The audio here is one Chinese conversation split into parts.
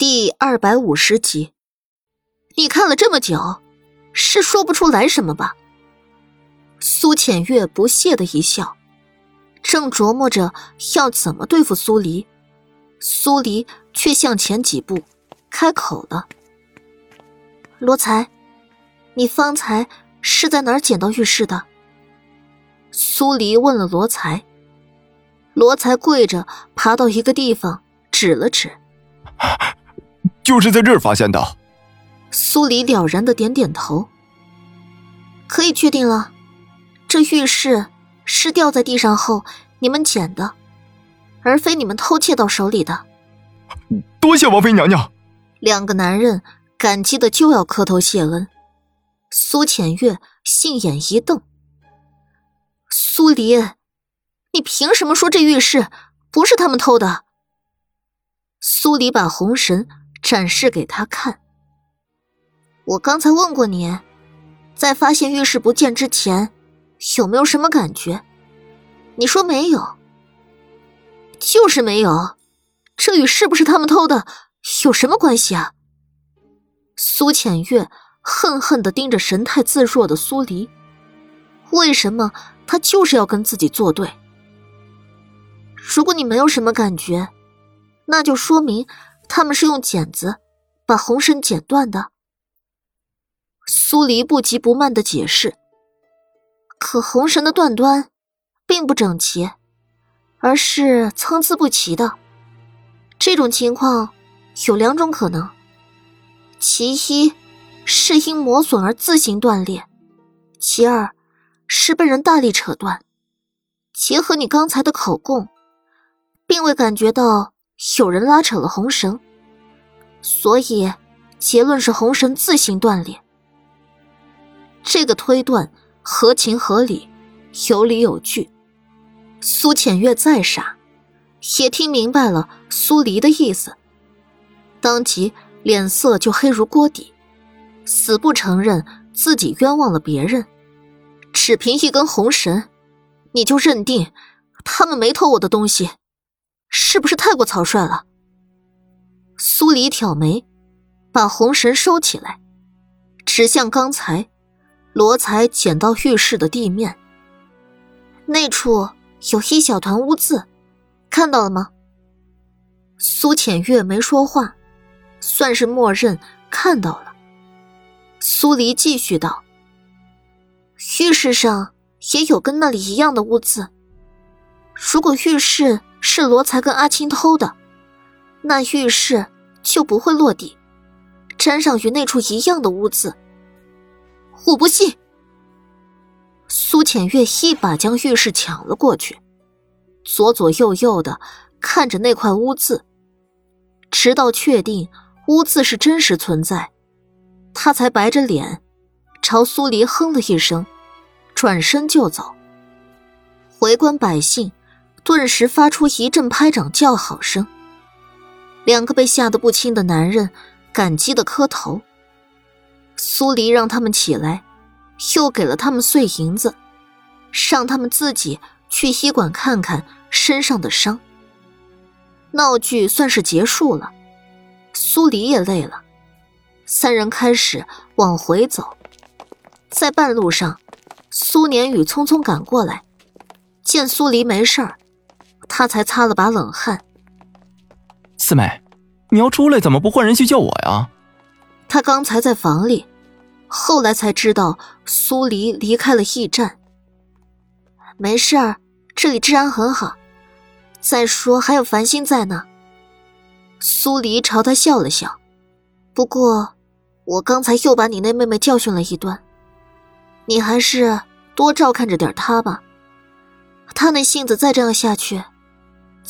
第二百五十集，你看了这么久，是说不出来什么吧？苏浅月不屑的一笑，正琢磨着要怎么对付苏黎，苏黎却向前几步，开口了：“罗才，你方才是在哪儿捡到玉饰的？”苏黎问了罗才。罗才跪着爬到一个地方，指了指。就是在这儿发现的。苏黎了然的点点头。可以确定了，这玉饰是掉在地上后你们捡的，而非你们偷窃到手里的。多谢王妃娘娘。两个男人感激的就要磕头谢恩。苏浅月杏眼一瞪：“苏黎，你凭什么说这玉饰不是他们偷的？”苏黎把红绳。展示给他看。我刚才问过你，在发现玉石不见之前，有没有什么感觉？你说没有，就是没有。这与是不是他们偷的有什么关系啊？苏浅月恨恨的盯着神态自若的苏黎，为什么他就是要跟自己作对？如果你没有什么感觉，那就说明。他们是用剪子把红绳剪断的。苏黎不急不慢的解释。可红绳的断端并不整齐，而是参差不齐的。这种情况有两种可能：其一是因磨损而自行断裂；其二是被人大力扯断。结合你刚才的口供，并未感觉到。有人拉扯了红绳，所以结论是红绳自行断裂。这个推断合情合理，有理有据。苏浅月再傻，也听明白了苏黎的意思，当即脸色就黑如锅底，死不承认自己冤枉了别人。只凭一根红绳，你就认定他们没偷我的东西？是不是太过草率了？苏黎挑眉，把红绳收起来，指向刚才罗才捡到浴室的地面，那处有一小团污渍，看到了吗？苏浅月没说话，算是默认看到了。苏黎继续道：“浴室上也有跟那里一样的污渍，如果浴室……”是罗才跟阿青偷的，那玉饰就不会落地，沾上与那处一样的污渍。我不信。苏浅月一把将玉饰抢了过去，左左右右的看着那块污渍，直到确定污渍是真实存在，他才白着脸朝苏黎哼了一声，转身就走。回观百姓。顿时发出一阵拍掌叫好声。两个被吓得不轻的男人感激的磕头。苏黎让他们起来，又给了他们碎银子，让他们自己去医馆看看身上的伤。闹剧算是结束了，苏黎也累了，三人开始往回走。在半路上，苏年宇匆匆赶过来，见苏黎没事儿。他才擦了把冷汗。四妹，你要出来怎么不换人去叫我呀？他刚才在房里，后来才知道苏黎离开了驿站。没事儿，这里治安很好。再说还有繁星在呢。苏黎朝他笑了笑。不过，我刚才又把你那妹妹教训了一顿，你还是多照看着点她吧。她那性子再这样下去。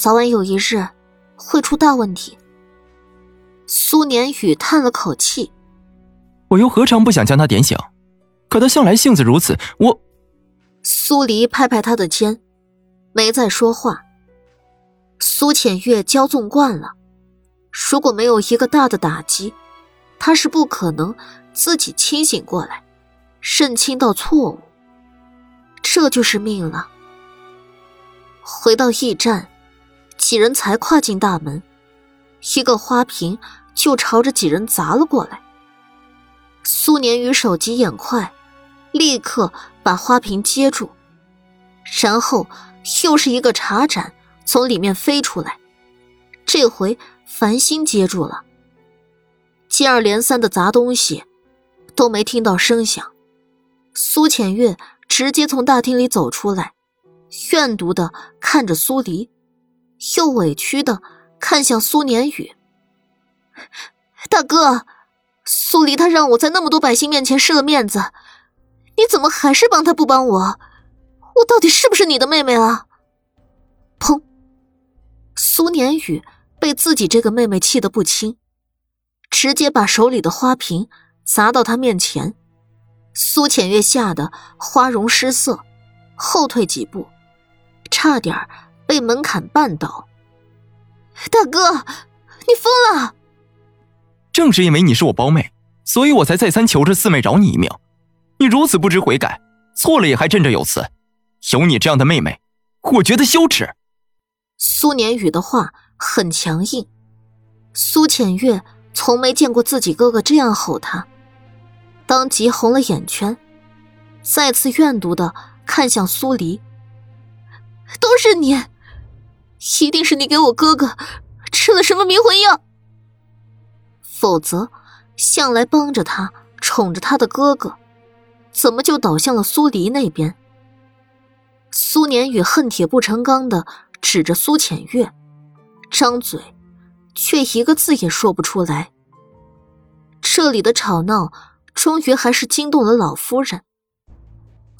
早晚有一日，会出大问题。苏年宇叹了口气：“我又何尝不想将他点醒？可他向来性子如此，我……”苏黎拍拍他的肩，没再说话。苏浅月骄纵惯了，如果没有一个大的打击，他是不可能自己清醒过来，认清到错误。这就是命了。回到驿站。几人才跨进大门，一个花瓶就朝着几人砸了过来。苏年宇手疾眼快，立刻把花瓶接住，然后又是一个茶盏从里面飞出来，这回繁星接住了。接二连三的砸东西，都没听到声响。苏浅月直接从大厅里走出来，怨毒的看着苏黎，又委屈的看向苏年宇。大哥，苏黎他让我在那么多百姓面前失了面子，你怎么还是帮他不帮我？我到底是不是你的妹妹啊？砰！苏年宇被自己这个妹妹气得不轻。直接把手里的花瓶砸到他面前，苏浅月吓得花容失色，后退几步，差点儿被门槛绊倒。大哥，你疯了！正是因为你是我胞妹，所以我才再三求着四妹饶你一命。你如此不知悔改，错了也还振振有词，有你这样的妹妹，我觉得羞耻。苏年宇的话很强硬，苏浅月。从没见过自己哥哥这样吼他，当即红了眼圈，再次怨毒的看向苏黎。都是你，一定是你给我哥哥吃了什么迷魂药，否则向来帮着他、宠着他的哥哥，怎么就倒向了苏黎那边？苏年宇恨铁不成钢的指着苏浅月，张嘴。却一个字也说不出来。这里的吵闹，终于还是惊动了老夫人。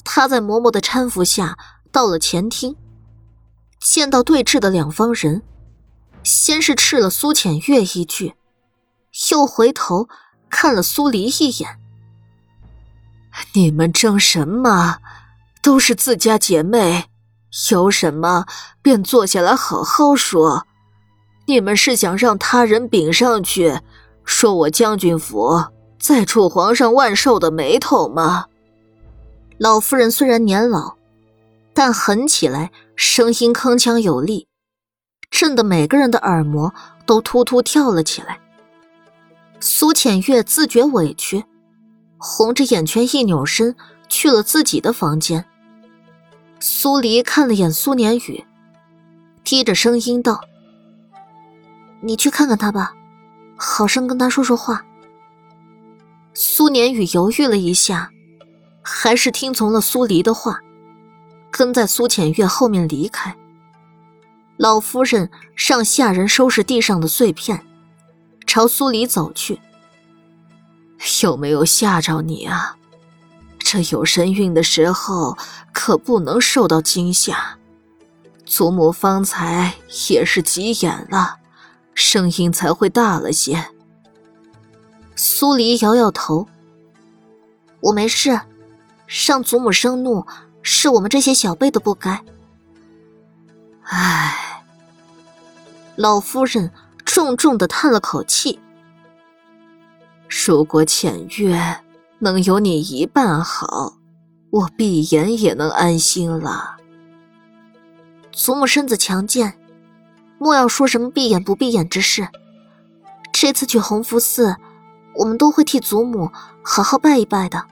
她在嬷嬷的搀扶下到了前厅，见到对峙的两方人，先是斥了苏浅月一句，又回头看了苏黎一眼：“你们争什么？都是自家姐妹，有什么便坐下来好好说。”你们是想让他人禀上去，说我将军府在触皇上万寿的眉头吗？老夫人虽然年老，但狠起来声音铿锵有力，震得每个人的耳膜都突突跳了起来。苏浅月自觉委屈，红着眼圈一扭身去了自己的房间。苏黎看了眼苏年宇，低着声音道。你去看看他吧，好生跟他说说话。苏年宇犹豫了一下，还是听从了苏黎的话，跟在苏浅月后面离开。老夫人让下人收拾地上的碎片，朝苏黎走去。有没有吓着你啊？这有身孕的时候可不能受到惊吓。祖母方才也是急眼了。声音才会大了些。苏黎摇摇头：“我没事，让祖母生怒是我们这些小辈的不该。”唉，老夫人重重的叹了口气：“如果浅月能有你一半好，我闭眼也能安心了。”祖母身子强健。莫要说什么闭眼不闭眼之事。这次去弘福寺，我们都会替祖母好好拜一拜的。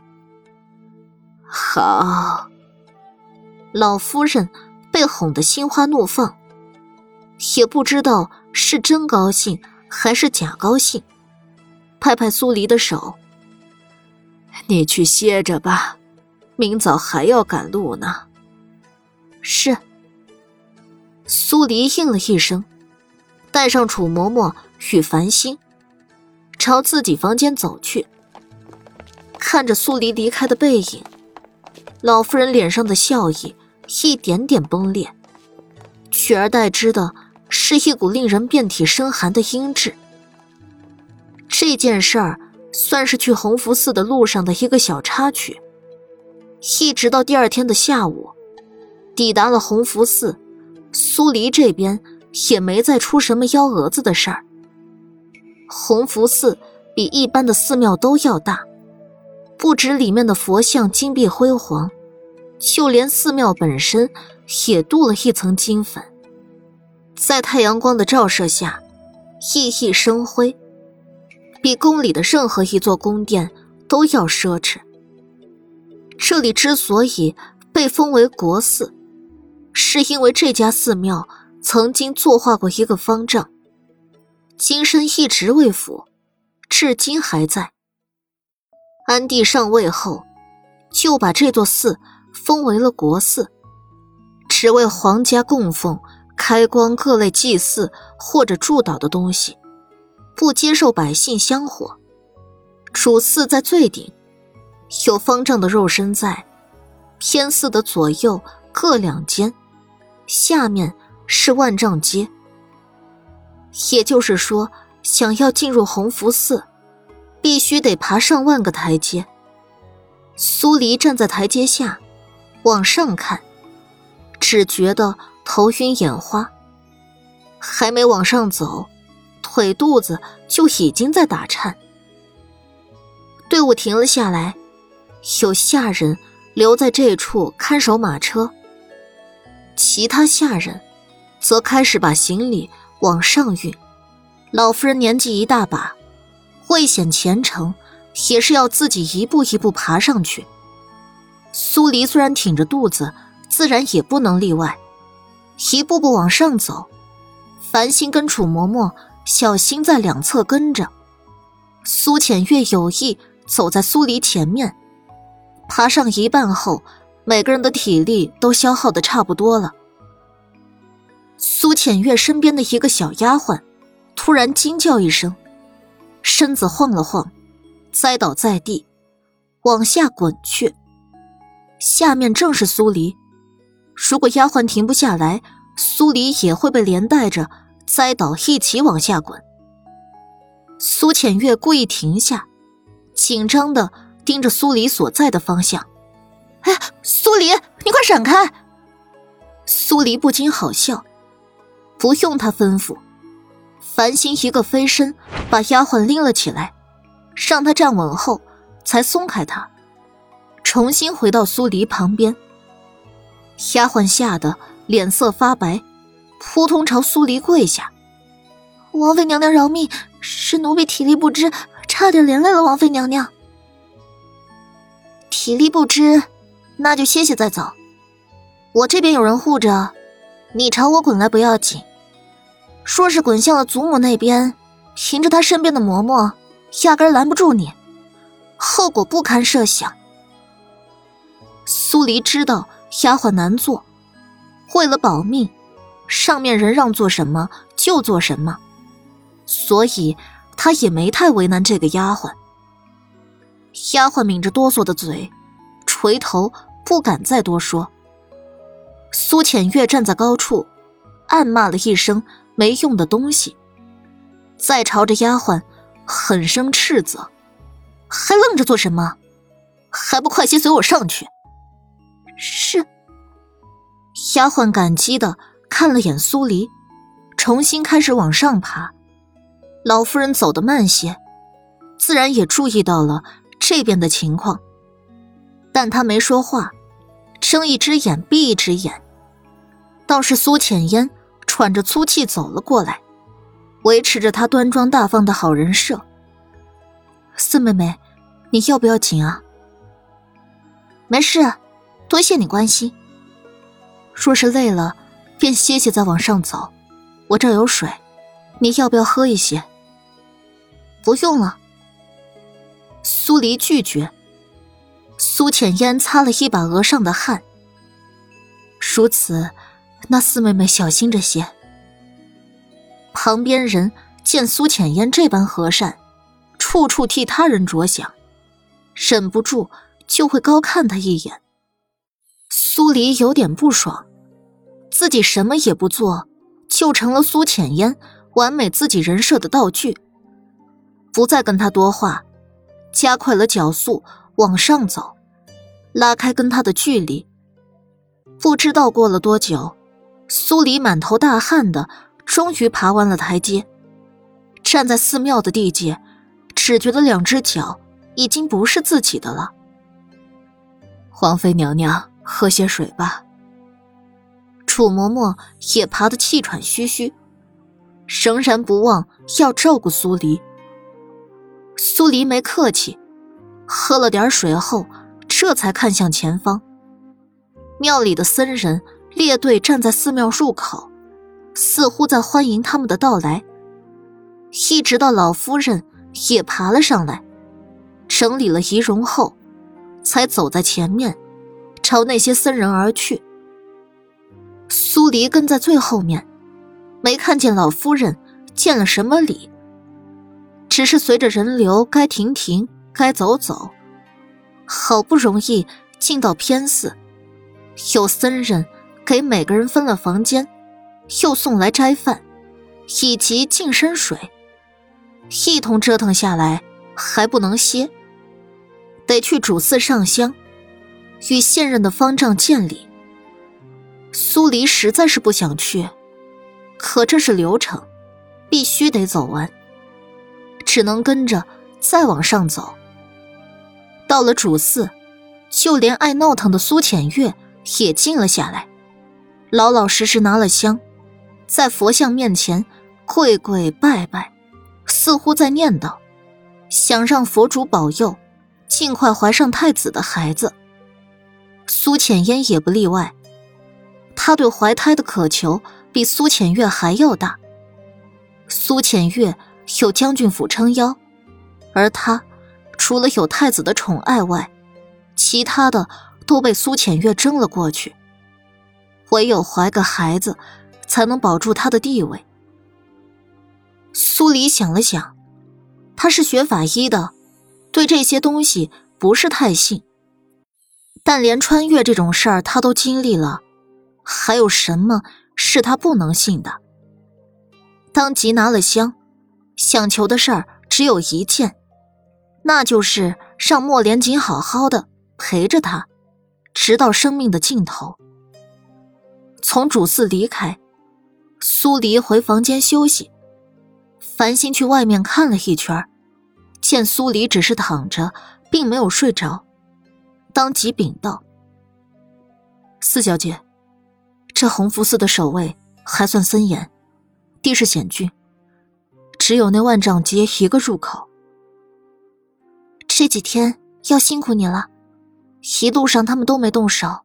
好，老夫人被哄得心花怒放，也不知道是真高兴还是假高兴，拍拍苏黎的手：“你去歇着吧，明早还要赶路呢。”是。苏黎应了一声，带上楚嬷嬷与繁星，朝自己房间走去。看着苏黎离开的背影，老夫人脸上的笑意一点点崩裂，取而代之的是一股令人遍体生寒的阴质。这件事儿算是去弘福寺的路上的一个小插曲，一直到第二天的下午，抵达了弘福寺。苏黎这边也没再出什么幺蛾子的事儿。弘福寺比一般的寺庙都要大，不止里面的佛像金碧辉煌，就连寺庙本身也镀了一层金粉，在太阳光的照射下，熠熠生辉，比宫里的任何一座宫殿都要奢侈。这里之所以被封为国寺，是因为这家寺庙曾经作画过一个方丈，金身一直未腐，至今还在。安帝上位后，就把这座寺封为了国寺，只为皇家供奉、开光各类祭祀或者祝祷的东西，不接受百姓香火。主寺在最顶，有方丈的肉身在，偏寺的左右各两间，下面是万丈阶。也就是说，想要进入弘福寺。必须得爬上万个台阶。苏黎站在台阶下，往上看，只觉得头晕眼花。还没往上走，腿肚子就已经在打颤。队伍停了下来，有下人留在这处看守马车，其他下人则开始把行李往上运。老夫人年纪一大把。未显虔诚，也是要自己一步一步爬上去。苏黎虽然挺着肚子，自然也不能例外，一步步往上走。繁星跟楚嬷嬷小心在两侧跟着。苏浅月有意走在苏黎前面，爬上一半后，每个人的体力都消耗的差不多了。苏浅月身边的一个小丫鬟突然惊叫一声。身子晃了晃，栽倒在地，往下滚去。下面正是苏黎，如果丫鬟停不下来，苏黎也会被连带着栽倒，一起往下滚。苏浅月故意停下，紧张的盯着苏黎所在的方向。哎，苏黎，你快闪开！苏黎不禁好笑，不用他吩咐。繁星一个飞身，把丫鬟拎了起来，让她站稳后，才松开她，重新回到苏黎旁边。丫鬟吓得脸色发白，扑通朝苏黎跪下：“王妃娘娘饶命，是奴婢体力不支，差点连累了王妃娘娘。体力不支，那就歇歇再走，我这边有人护着，你朝我滚来不要紧。”说是滚向了祖母那边，凭着他身边的嬷嬷，压根拦不住你，后果不堪设想。苏黎知道丫鬟难做，为了保命，上面人让做什么就做什么，所以他也没太为难这个丫鬟。丫鬟抿着哆嗦的嘴，垂头不敢再多说。苏浅月站在高处，暗骂了一声。没用的东西，再朝着丫鬟狠声斥责，还愣着做什么？还不快些随我上去！是。丫鬟感激的看了眼苏黎，重新开始往上爬。老夫人走得慢些，自然也注意到了这边的情况，但她没说话，睁一只眼闭一只眼。倒是苏浅烟。喘着粗气走了过来，维持着他端庄大方的好人设。四妹妹，你要不要紧啊？没事，多谢你关心。若是累了，便歇歇再往上走。我这有水，你要不要喝一些？不用了。苏黎拒绝。苏浅烟擦了一把额上的汗。如此。那四妹妹小心着些。旁边人见苏浅烟这般和善，处处替他人着想，忍不住就会高看他一眼。苏黎有点不爽，自己什么也不做，就成了苏浅烟完美自己人设的道具。不再跟他多话，加快了脚速往上走，拉开跟他的距离。不知道过了多久。苏黎满头大汗的，终于爬完了台阶，站在寺庙的地界，只觉得两只脚已经不是自己的了。皇妃娘娘，喝些水吧。楚嬷嬷也爬得气喘吁吁，仍然不忘要照顾苏黎。苏黎没客气，喝了点水后，这才看向前方。庙里的僧人列队站在寺庙入口，似乎在欢迎他们的到来。一直到老夫人也爬了上来，整理了仪容后，才走在前面，朝那些僧人而去。苏黎跟在最后面，没看见老夫人见了什么礼。只是随着人流，该停停，该走走。好不容易进到偏寺，有僧人给每个人分了房间，又送来斋饭，以及净身水。一通折腾下来，还不能歇，得去主寺上香，与现任的方丈见礼。苏黎实在是不想去，可这是流程，必须得走完。只能跟着再往上走。到了主寺，就连爱闹腾的苏浅月也静了下来，老老实实拿了香，在佛像面前跪跪拜拜，似乎在念叨，想让佛主保佑，尽快怀上太子的孩子。苏浅烟也不例外，他对怀胎的渴求比苏浅月还要大。苏浅月。有将军府撑腰，而他除了有太子的宠爱外，其他的都被苏浅月争了过去。唯有怀个孩子，才能保住他的地位。苏黎想了想，他是学法医的，对这些东西不是太信。但连穿越这种事儿他都经历了，还有什么是他不能信的？当即拿了香。想求的事儿只有一件，那就是让莫连锦好好的陪着他，直到生命的尽头。从主寺离开，苏黎回房间休息。繁星去外面看了一圈，见苏黎只是躺着，并没有睡着，当即禀道：“四小姐，这弘福寺的守卫还算森严，地势险峻。”只有那万丈街一个入口。这几天要辛苦你了，一路上他们都没动手，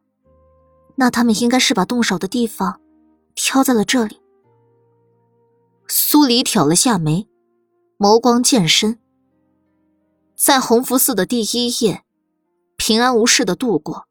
那他们应该是把动手的地方挑在了这里。苏黎挑了下眉，眸光渐深。在弘福寺的第一夜，平安无事的度过。